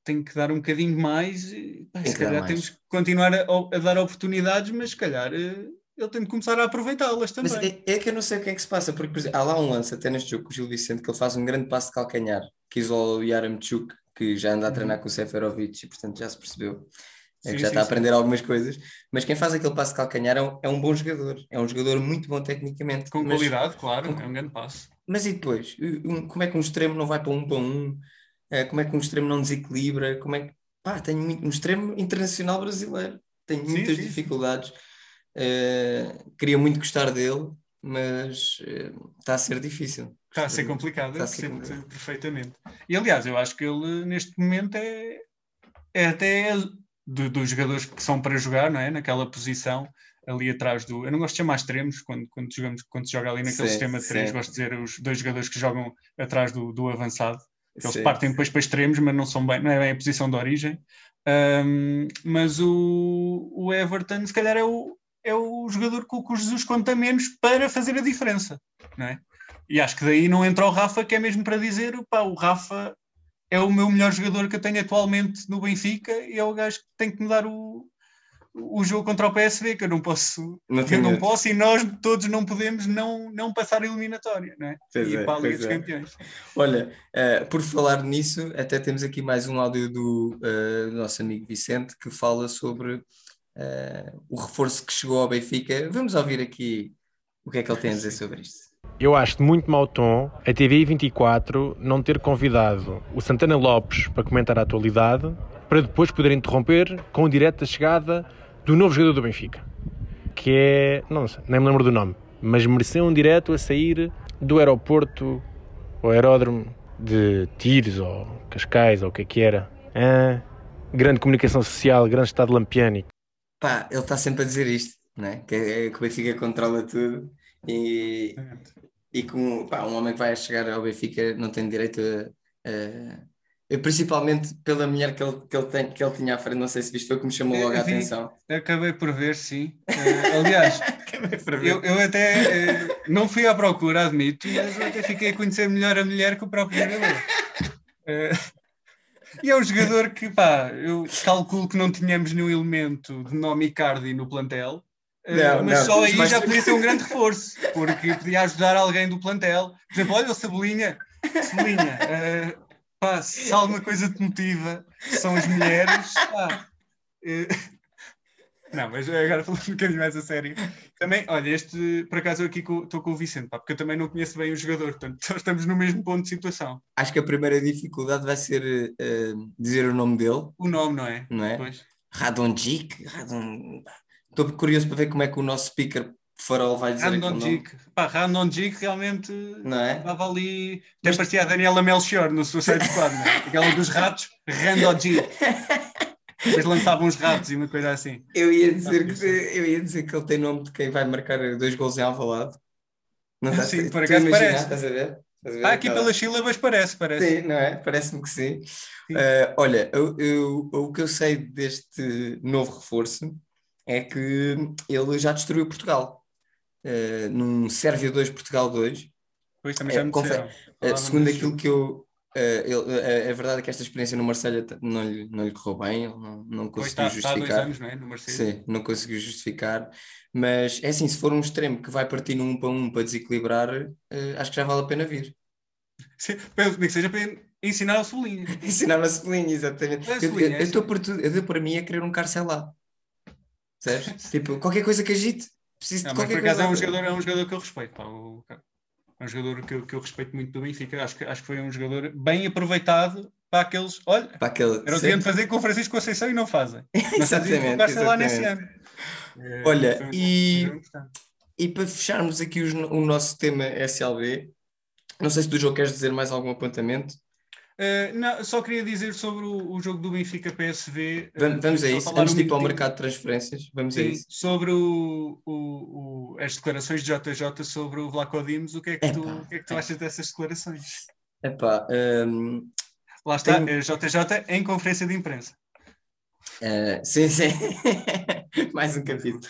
S8: tem que dar um bocadinho mais e, pá,
S7: Tem
S8: se calhar temos que continuar a, a dar oportunidades, mas se calhar eh, ele tem de começar a aproveitá-las também.
S7: Mas é, é que eu não sei o que é que se passa, porque por exemplo, há lá um lance até neste jogo com o Gil Vicente que ele faz um grande passo de calcanhar, que isola o Yaramchuk, que já anda a treinar
S8: Uhum.
S7: com o Seferovic e portanto já se percebeu. é
S8: Sim,
S7: que já
S8: sim,
S7: está a
S8: sim.
S7: aprender algumas coisas, mas quem faz aquele passo de calcanhar é um, é um bom jogador, é um jogador muito bom tecnicamente.
S8: Com
S7: mas,
S8: qualidade, claro,
S7: com-
S8: é um grande passo.
S7: mas e depois? Um- Como é que um extremo não vai para um para um? Eh, Como é que um extremo não desequilibra? Como é que. Pá, tenho muito- um extremo internacional brasileiro, tenho muitas dificuldades. Eh, queria muito gostar dele, mas eh, está a ser difícil.
S8: Está a ser complicado,
S7: Está
S8: eu percebo
S7: complicado.
S8: perfeitamente. E aliás, eu acho que ele neste momento é, é até do- dos jogadores que são para jogar, não é? Naquela posição ali atrás do. Eu não gosto de chamar extremos quando, quando, jogamos, quando se joga ali naquele
S7: Sim,
S8: sistema de três,
S7: sim.
S8: gosto de dizer os dois jogadores que jogam atrás do, do avançado. Eles
S7: Sim.
S8: partem depois para extremos, mas não são bem, não é bem a posição de origem. Ahm, mas o, o Everton, se calhar, é o, é o jogador com que o Jesus conta menos para fazer a diferença, não é? E acho que daí não entra o Rafa, que é mesmo para dizer: pá, o Rafa é o meu melhor jogador que eu tenho atualmente no Benfica e é o gajo que tem que me dar o, o jogo contra o PSV, que eu não posso,
S7: Não
S8: eu não posso e nós todos não podemos não, não passar a eliminatória, não é?
S7: Pois
S8: e
S7: é,
S8: para a Liga dos
S7: é.
S8: Campeões.
S7: Olha, eh, por falar nisso, até temos aqui mais um áudio do eh, nosso amigo Vicente que fala sobre eh, o reforço que chegou ao Benfica. Vamos ouvir aqui o que é que ele tem a dizer sobre isto.
S9: Eu acho de muito mau tom a TV 24 não ter convidado o Santana Lopes para comentar a atualidade, para depois poder interromper com o direto da chegada do novo jogador do Benfica, que é, não sei, nem me lembro do nome, mas mereceu um direto a sair do aeroporto ou aeródromo de Tires ou Cascais ou o que é que era. Ah, grande comunicação social, grande estado lampiânico.
S7: Pá, ele está sempre a dizer isto, não é? Que, é, que o Benfica controla tudo e, e com pá, um homem que vai chegar ao Benfica não tem direito a. a- principalmente pela mulher que ele, que, ele tem, que ele tinha à frente, não sei se viste, foi que me chamou
S8: Eu
S7: logo a
S8: vi.
S7: atenção.
S8: Acabei por ver, sim. Eh, aliás,
S7: ver.
S8: eu, eu até eh, não fui à procura, admito, mas eu até fiquei a conhecer melhor a mulher que o próprio jogador. Eh, e é um jogador que, pá, eu calculo que não tínhamos nenhum elemento de nome Icardi no plantel. Eh,
S7: Não,
S8: mas
S7: não,
S8: só aí
S7: mais-
S8: já podia ser um grande reforço, porque podia ajudar alguém do plantel. Por exemplo, olha o Cebolinha, Cebolinha, eh, pá, se alguma coisa te motiva, são as mulheres, pá, eh, não, mas agora falando um bocadinho mais a sério. Também, olha, este, por acaso eu aqui estou com o Vicente, pá, porque eu também não conheço bem o jogador, portanto, estamos no mesmo ponto de situação.
S7: Acho que a primeira dificuldade vai ser eh, dizer o nome dele,
S8: O nome, não é?
S7: não é?
S8: Pois.
S7: Radonjic? Radon... Estou curioso para ver como é que o nosso speaker farol vai dizer nome.
S8: Randonjic. Pá, Randonjic realmente
S7: Não é?
S8: estava ali. Até parecia a Daniela Melchior no Suicide Squad, não é? Aquela dos ratos, Randonjic. Depois lançavam os ratos e uma coisa assim.
S7: Eu ia dizer que, eu ia dizer que ele tem nome de quem vai marcar dois gols em Alvalade. Não estás-
S8: Sim, por acaso parece.
S7: Estás a ver? Estás a ver?
S8: Ah, aqui
S7: Aquela-
S8: pelas sílabas parece, parece.
S7: Sim, não é? Parece-me que sim.
S8: Sim.
S7: Eh, olha, eu- eu- o que eu sei deste novo reforço é que ele já destruiu Portugal. Eh, num Sérvia 2, Portugal 2.
S8: Pois também
S7: É,
S8: já me.
S7: Eh,
S8: Falavam
S7: segundo aquilo que eu. eh, ele- eh, é verdade que esta experiência no Marselha não lhe, não lhe correu bem, ele não, não conseguiu
S8: está, está
S7: justificar.
S8: anos, não é? No Mercedes.
S7: Sim, não conseguiu justificar. Mas é assim, se for um extremo que vai partir num um para um para desequilibrar, eh, acho que já vale a pena vir.
S8: Sim, que seja para ensinar ao Cebolinha.
S7: Ensinar a Cebolinha, exatamente.
S8: É,
S7: Eu-
S8: é
S7: estou
S8: assim.
S7: por tudo, eu para mim a querer um Carcelá. Percebes? tipo, qualquer coisa que agite. Preciso
S8: Não,
S7: de
S8: mas
S7: qualquer
S8: por acaso é um
S7: coisa.
S8: jogador, é um jogador que eu respeito. pá, o- é um jogador que eu, que eu respeito muito do Benfica. Acho que, acho que foi um jogador bem aproveitado para aqueles. Olha,
S7: Para aquele.
S8: era o que fazer com o Francisco Conceição e não fazem.
S7: Exatamente,
S8: Barcelona nesse
S7: exatamente.
S8: ano. É,
S7: Olha, e-. E para fecharmos aqui os- o nosso tema SLB, não sei se do jogo queres dizer mais algum apontamento.
S8: Eh, não, só queria dizer sobre o, o jogo do Benfica PSV. eh,
S7: Vamos, vamos a isso.
S8: falar
S7: Antes
S8: um
S7: de ir para o
S8: minutinho.
S7: mercado de transferências, vamos a
S8: Sim,
S7: isso.
S8: sobre o, o- as declarações de JJ sobre o Vlaco Dimos, o que é que, tu, o que, é que tu achas dessas declarações?
S7: Epá, hum,
S8: Lá está,
S7: Tenho-
S8: eh, JJ em conferência de imprensa.
S7: eh, sim, sim. mais um capítulo.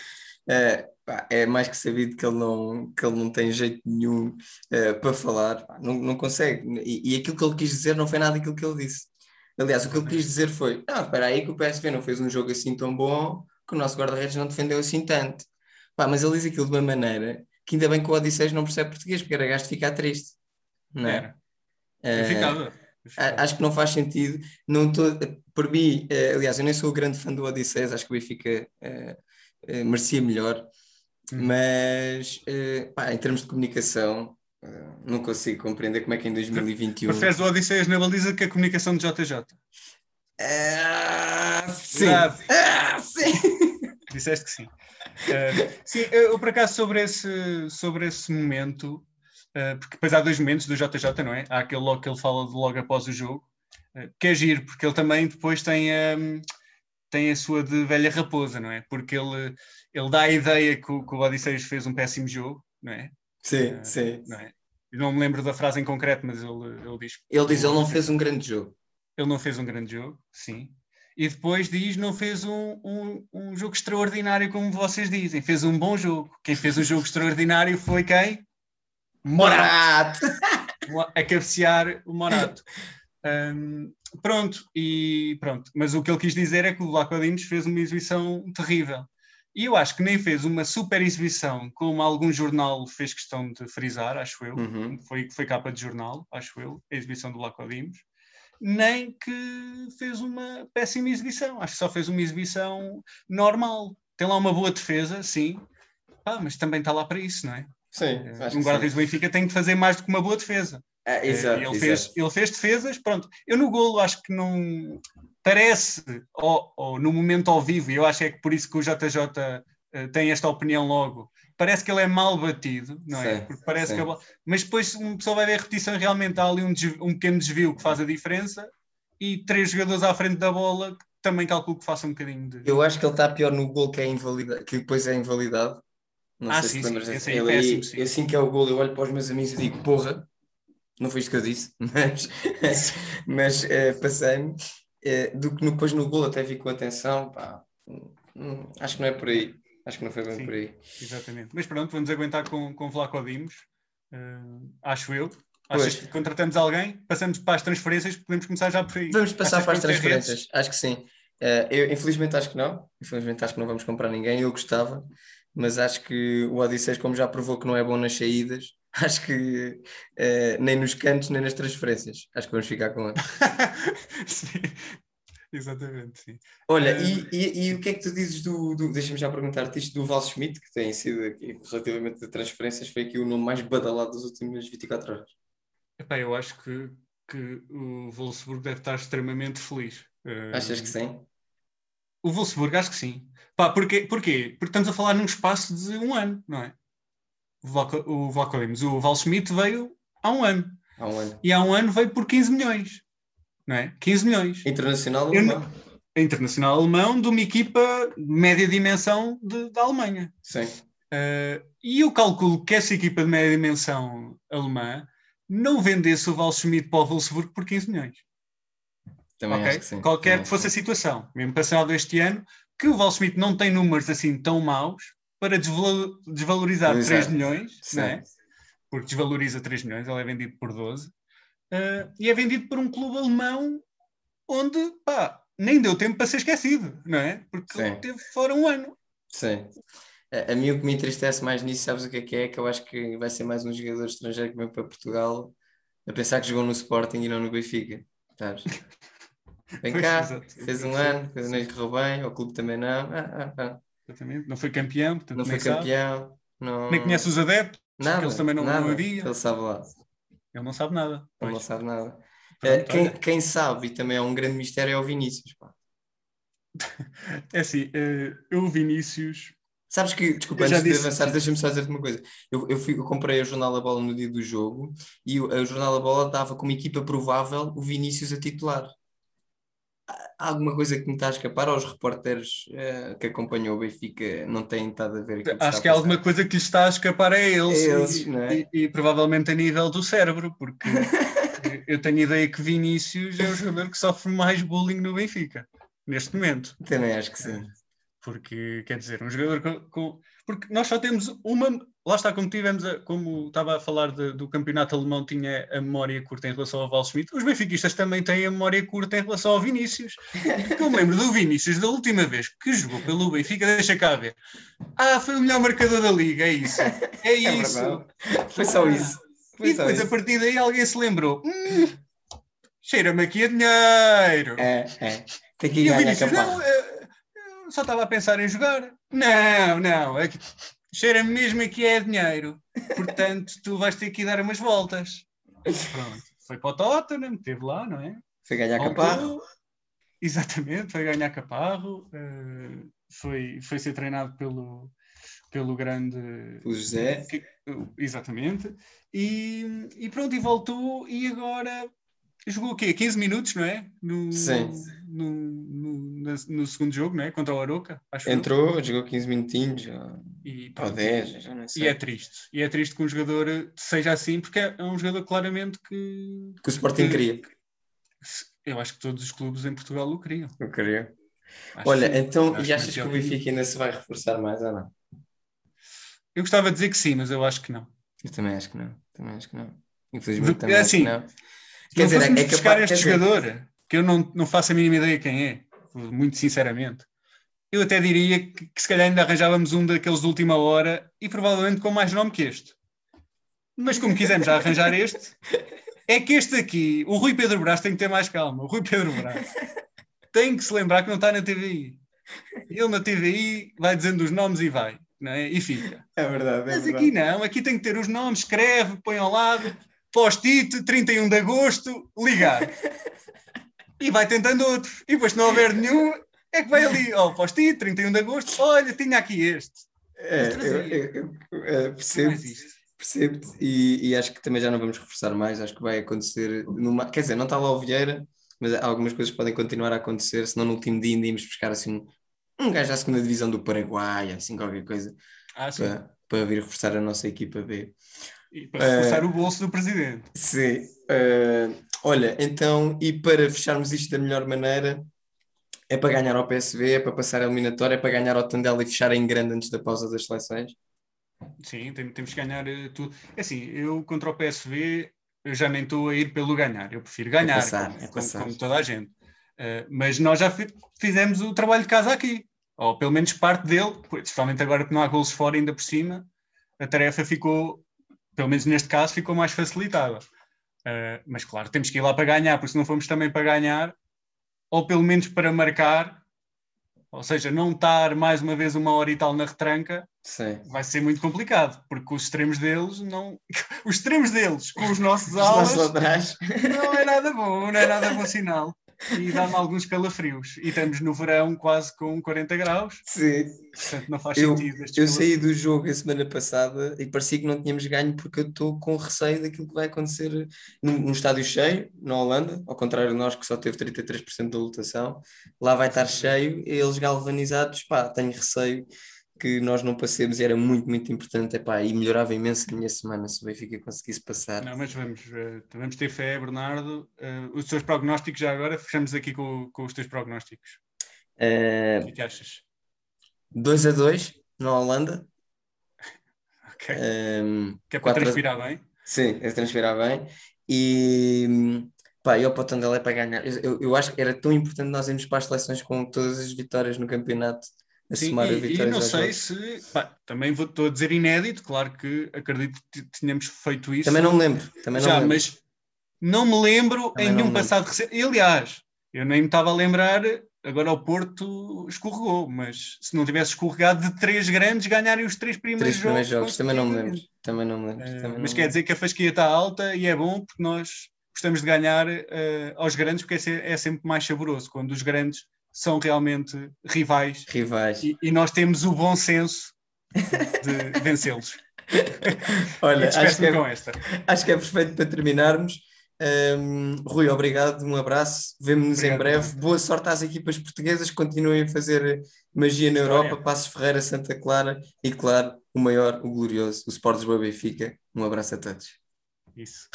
S7: Eh, pá, é mais que sabido que ele não, que ele não tem jeito nenhum eh, para falar, não, não consegue. E, e aquilo que ele quis dizer não foi nada aquilo que ele disse. Aliás, o que ele quis dizer foi: ah, espera aí, que o PSV não fez um jogo assim tão bom que o nosso guarda-redes não defendeu assim tanto. Pá, mas ele diz aquilo de uma maneira que ainda bem que o Odisseus não percebe português, porque era gajo ficar triste. Não é?
S8: Era.
S7: Eh,
S8: Eu ficava.
S7: Acho que não faz sentido. Não tô, por mim, eh, aliás, eu nem sou grande fã do Odisseias, acho que o Benfica eh, merecia melhor,
S8: Hum.
S7: mas eh, pá, em termos de comunicação, eh, não consigo compreender como é que em 2021.
S8: Preferes o Odisseias na baliza que a comunicação de JJ?
S7: Ah, sim!
S8: Verdade.
S7: Ah, sim!
S8: Disseste que sim. Eh, sim, eu por acaso sobre esse, sobre esse momento, eh, porque depois há dois momentos do JJ, não é? Há aquele logo que ele fala de logo após o jogo, eh, que é giro, porque ele também depois tem, ehm, tem a sua de velha raposa, não é? Porque ele, ele dá a ideia que o, que o Odisseias fez um péssimo jogo, não é?
S7: Sim,
S8: Eh,
S7: sim.
S8: Não é? Eu não me lembro da frase em concreto, mas ele, ele diz
S7: Ele diz ele não fez um grande jogo.
S8: ele não fez um grande jogo, sim. E depois diz não fez um, um, um jogo extraordinário, como vocês dizem. Fez um bom jogo. Quem fez o jogo extraordinário foi quem? Morato!
S7: Morato!
S8: A cabecear o Morato. Hum, pronto, e pronto. Mas o que ele quis dizer é que o Vlaco Dimos fez uma exibição terrível. E eu acho que nem fez uma super exibição, como algum jornal fez questão de frisar, acho eu.
S7: Uhum.
S8: Foi, foi capa de jornal, acho eu, a exibição do Vlaco Dimos nem que fez uma péssima exibição. Acho que só fez uma exibição normal. Tem lá uma boa defesa, sim, Ah, mas também está lá para isso, não é?
S7: Sim,
S8: Eh,
S7: acho
S8: Um guarda-redes do Benfica tem que fazer mais do que uma boa defesa.
S7: Ah,
S8: Eh,
S7: exato,
S8: ele,
S7: exato.
S8: fez, ele fez defesas, pronto. Eu no golo acho que não parece, ou, ou no momento ao vivo, e eu acho que é que por isso que o JJ eh, tem esta opinião logo, parece que ele é mal batido, não é?
S7: Sim,
S8: Porque parece
S7: sim.
S8: que a bola- Mas depois uma pessoa vai ver a repetição, realmente há ali um, desvi- um pequeno desvio que faz a diferença e três jogadores à frente da bola que também calculo que façam um bocadinho de.
S7: Eu acho que ele está pior no gol que é invalidado, que depois é invalidado. Não
S8: Ah,
S7: sei
S8: sim,
S7: se lembras
S8: sim, aí é péssimo, sim.
S7: assim que é o gol, eu olho para os meus amigos e digo, porra, não foi isto que eu disse, mas, mas eh, passei-me. Eh, do que no- depois no gol até vi com atenção, pá, hum, acho que não é por aí. Acho que não foi bem
S8: Sim.
S7: por aí.
S8: Exatamente. Mas pronto, vamos aguentar com, com Vlaco Dimos, eh, acho eu.
S7: Pois.
S8: Achas que contratamos alguém? Passamos para as transferências, podemos começar já por aí.
S7: Vamos passar
S8: Achas
S7: para as
S8: ter redes?
S7: transferências. Acho que sim. Eh, eu, infelizmente acho que não. Infelizmente acho que não vamos comprar ninguém. Eu gostava, mas acho que o Odisseus, como já provou que não é bom nas saídas, acho que eh, nem nos cantos, nem nas transferências. Acho que vamos ficar com ele.
S8: sim. Exatamente, sim.
S7: Olha,
S8: Eh,
S7: e, e, e o que é que tu dizes do, do deixa-me já perguntar-te isto do Val Schmidt, que tem sido aqui, relativamente a transferências, foi aqui o nome mais badalado das últimas 24 horas.
S8: Epá, eu acho que, que o Wolfsburg deve estar extremamente feliz. Eh,
S7: Achas que sim?
S8: O Wolfsburg, acho que sim. Pá, porquê? porquê? Porque estamos a falar num espaço de um ano, não é? O Vlaco, o Val Schmidt veio há um ano.
S7: Há um ano.
S8: E há um ano veio por 15 milhões. Não é? 15 milhões.
S7: Internacional
S8: Eu
S7: alemão.
S8: Internacional alemão de uma equipa de média dimensão de- da Alemanha.
S7: Sim.
S8: Eh, e eu calculo que essa equipa de média dimensão alemã não vendesse o Val Schmidt para o Wolfsburg por 15 milhões.
S7: Também
S8: ok?
S7: acho que sim.
S8: Qualquer
S7: Também
S8: que fosse a
S7: acho
S8: situação, mesmo passado este ano, que o Val Schmidt não tem números assim tão maus para desvalo- desvalorizar
S7: Exato.
S8: 3 milhões, não é? porque desvaloriza 3 milhões, ele é vendido por 12, eh, e é vendido por um clube alemão onde pá, nem deu tempo para ser esquecido, não é? Porque
S7: Sim.
S8: ele teve fora um ano.
S7: Sim. A, a mim o que me entristece mais nisso, sabes o que é que é? Que eu acho que vai ser mais um jogador estrangeiro que vem para Portugal a pensar que jogou no Sporting e não no Benfica. Sabes? Vem cá, fez um ano,
S8: sim,
S7: nem lhe correu bem, ao clube também não. Ah, ah, ah.
S8: Exatamente. Não foi campeão, portanto
S7: Não foi
S8: sabe.
S7: campeão. Não...
S8: Nem conhece os adeptos,
S7: nada,
S8: eles também não,
S7: nada.
S8: não havia.
S7: Ele sabe lá,
S8: Ele não sabe nada.
S7: ele
S8: Pois.
S7: não sabe nada.
S8: Pronto,
S7: Eh, quem,
S8: olha.
S7: quem sabe, e também é um grande mistério, é o Vinícius. pá.
S8: É assim, eh, eu o Vinícius.
S7: Sabes que, desculpa, antes de
S8: disse-
S7: avançar, deixa-me só dizer-te uma coisa. Eu, eu, fui- eu comprei o Jornal da Bola no dia do jogo e o, o Jornal da Bola dava como equipa provável o Vinícius a titular. Há alguma coisa que me está a escapar aos repórteres eh, que acompanham o Benfica não têm estado a ver aquilo que
S8: Acho que há alguma coisa que lhe está a escapar a eles,
S7: A eles,
S8: e,
S7: é?
S8: e- e provavelmente a nível do cérebro, porque eu tenho a ideia que Vinícius é o jogador que sofre mais bullying no Benfica, neste momento.
S7: Também acho que sim.
S8: Porque, quer dizer, um jogador com, com- Porque nós só temos uma. Lá está, como tivemos, a- como estava a falar de- do campeonato alemão, tinha a memória curta em relação ao Val Schmidt, os benfiquistas também têm a memória curta em relação ao Vinícius. Porque eu me lembro do Vinícius da última vez que jogou pelo Benfica, deixa cá ver. Ah, foi o melhor marcador da liga, é isso. É
S7: É
S8: isso.
S7: verdade. Foi só isso. Foi
S8: e depois, a
S7: isso.
S8: partir daí, alguém se lembrou. "Hum, cheira-me aqui a dinheiro.
S7: É, é. Tem que ganhar
S8: Vinícius, não, eh, eu só estava a pensar em jogar. Não, não, é que cheira-me mesmo aqui a dinheiro. Portanto, tu vais ter que dar umas voltas. Pronto, foi para o Tottenham, esteve lá, não é?
S7: Foi ganhar
S8: Voltou.
S7: caparro.
S8: Exatamente, foi ganhar caparro, eh, foi, foi ser treinado pelo, pelo grande
S7: O José.
S8: que- exatamente, e, e pronto, e voltou e agora jogou o quê? 15 minutos, não é? No,
S7: Sim.
S8: No, no, segundo jogo, não é? Contra o Aroca.
S7: Entrou, jogou 15 minutinhos, ou,
S8: e,
S7: ou
S8: pronto,
S7: 10, já não
S8: e
S7: sei.
S8: é triste. E é triste que um jogador seja assim, porque é é um jogador claramente que
S7: Que o Sporting
S8: que-
S7: queria.
S8: eu acho que todos os clubes em Portugal o queriam.
S7: Eu queria. Olha,
S8: que-
S7: então, e achas que o Benfica ainda se vai reforçar mais ou não?
S8: Eu gostava de dizer que sim, mas eu acho que não.
S7: Eu também acho que não. Também acho que não. Infelizmente também
S8: é
S7: acho que
S8: assim,
S7: não.
S8: Se não fôssemos
S7: é
S8: buscar
S7: capaz-
S8: este
S7: quer dizer,
S8: jogador, que eu não, não faço a mínima ideia quem é, muito sinceramente, eu até diria que, que se calhar ainda arranjávamos um daqueles de última hora e provavelmente com mais nome que este. Mas como quisemos já arranjar este, é que este aqui, o Rui Pedro Brás tem que ter mais calma. O Rui Pedro Brás tem que se lembrar que não está na TVI. Ele na TVI vai dizendo os nomes e vai, não é? E fica.
S7: É verdade, é
S8: Mas
S7: verdade.
S8: aqui não, aqui tem que ter os nomes, escreve, põe ao lado, post-it, 31 de agosto, ligar. E vai tentando outro. E depois, se não houver nenhum, é que vai ali, ó, post-it, 31 de agosto, olha, tinha aqui este.
S7: É, eu, eu, eu, é,
S8: Não
S7: percebo, percebo e, e acho que também já não vamos reforçar mais. Acho que vai acontecer. Numa, quer dizer, não está lá o Vieira, mas algumas coisas podem continuar a acontecer. Senão, no último dia, ainda íamos buscar assim um gajo da segunda divisão do Paraguai, assim, qualquer coisa,
S8: Ah,
S7: para, para vir reforçar a nossa equipa B.
S8: E para reforçar o bolso do presidente.
S7: Sim. Eh, olha, então, e para fecharmos isto da melhor maneira, é para ganhar ao PSV, é para passar a eliminatória, é para ganhar ao Tandela e fechar em grande antes da pausa das seleções?
S8: Sim, tem- temos que ganhar eh, tudo. É assim, eu contra o PSV eu já nem estou a ir pelo ganhar, eu prefiro ganhar,
S7: passar,
S8: como,
S7: é
S8: como-
S7: passar.
S8: como toda a gente. Eh, mas nós já fi- fizemos o trabalho de casa aqui, ou pelo menos parte dele, principalmente agora que não há golos fora ainda por cima, a tarefa ficou, pelo menos neste caso, ficou mais facilitada. Eh, mas claro, temos que ir lá para ganhar, porque se não formos também para ganhar, ou pelo menos para marcar, ou seja, não estar mais uma vez uma hora e tal na retranca,
S7: Sim.
S8: vai ser muito complicado, porque os extremos deles não. Os extremos deles com os nossos
S7: Os nossos
S8: alas não é nada bom, não é nada bom sinal. E dá-me alguns calafrios. E estamos no verão quase com 40 graus,
S7: Sim.
S8: portanto não faz
S7: Eu,
S8: sentido.
S7: eu saí do jogo a semana passada e parecia que não tínhamos ganho porque eu estou com receio daquilo que vai acontecer num, num estádio cheio, na Holanda, ao contrário de nós que só teve 33% da lotação. Lá vai estar cheio, eles galvanizados, pá, tenho receio que nós não passemos e era muito, muito importante, epá, e melhorava imenso a minha semana se o Benfica conseguisse passar.
S8: Não, mas vamos, eh, vamos ter fé, Bernardo. Eh, os teus prognósticos já agora, fechamos aqui com, com os teus prognósticos.
S7: Eh,
S8: O que é que achas?
S7: 2 a 2 na Holanda.
S8: Ok.
S7: Ehm,
S8: Que é para
S7: a-
S8: transpirar bem?
S7: Sim, é transpirar bem. E pá, eu para o Tondela é para ganhar. Eu, eu, eu acho que era tão importante nós irmos para as seleções com todas as vitórias no campeonato, a
S8: Sim,
S7: somar
S8: e, e
S7: vitórias
S8: não
S7: aos
S8: sei
S7: jogos.
S8: se. pá, também vou, estou a dizer inédito, claro que acredito que tínhamos feito isso.
S7: Também não me lembro. Também não
S8: já,
S7: lembro.
S8: mas não me lembro
S7: Também
S8: em
S7: não
S8: nenhum
S7: lembro.
S8: passado recente. E, aliás, eu nem me estava a lembrar, agora o Porto escorregou, mas se não tivesse escorregado de três grandes, ganharem os três primeiros
S7: Três primeiros
S8: jogos.
S7: jogos, também não me lembro. Também não me lembro.
S8: Eh,
S7: também
S8: mas
S7: não
S8: quer
S7: me
S8: dizer que a fasquia está alta e é bom porque nós gostamos de ganhar eh, aos grandes porque é, é sempre mais saboroso quando os grandes são realmente rivais.
S7: Rivais.
S8: e, e nós temos o bom senso de vencê-los.
S7: Olha, acho que, é,
S8: com esta.
S7: acho que é perfeito para terminarmos. Ehm, Rui, obrigado, um abraço. Vemo-nos em breve. Boa sorte às equipas portuguesas. Continuem a fazer magia na. Europa. Passos Ferreira, Santa Clara e, claro, o maior, o glorioso, o Sport Lisboa Benfica. Um abraço a todos.
S8: Isso.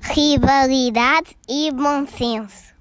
S6: Rivalidade e bom senso.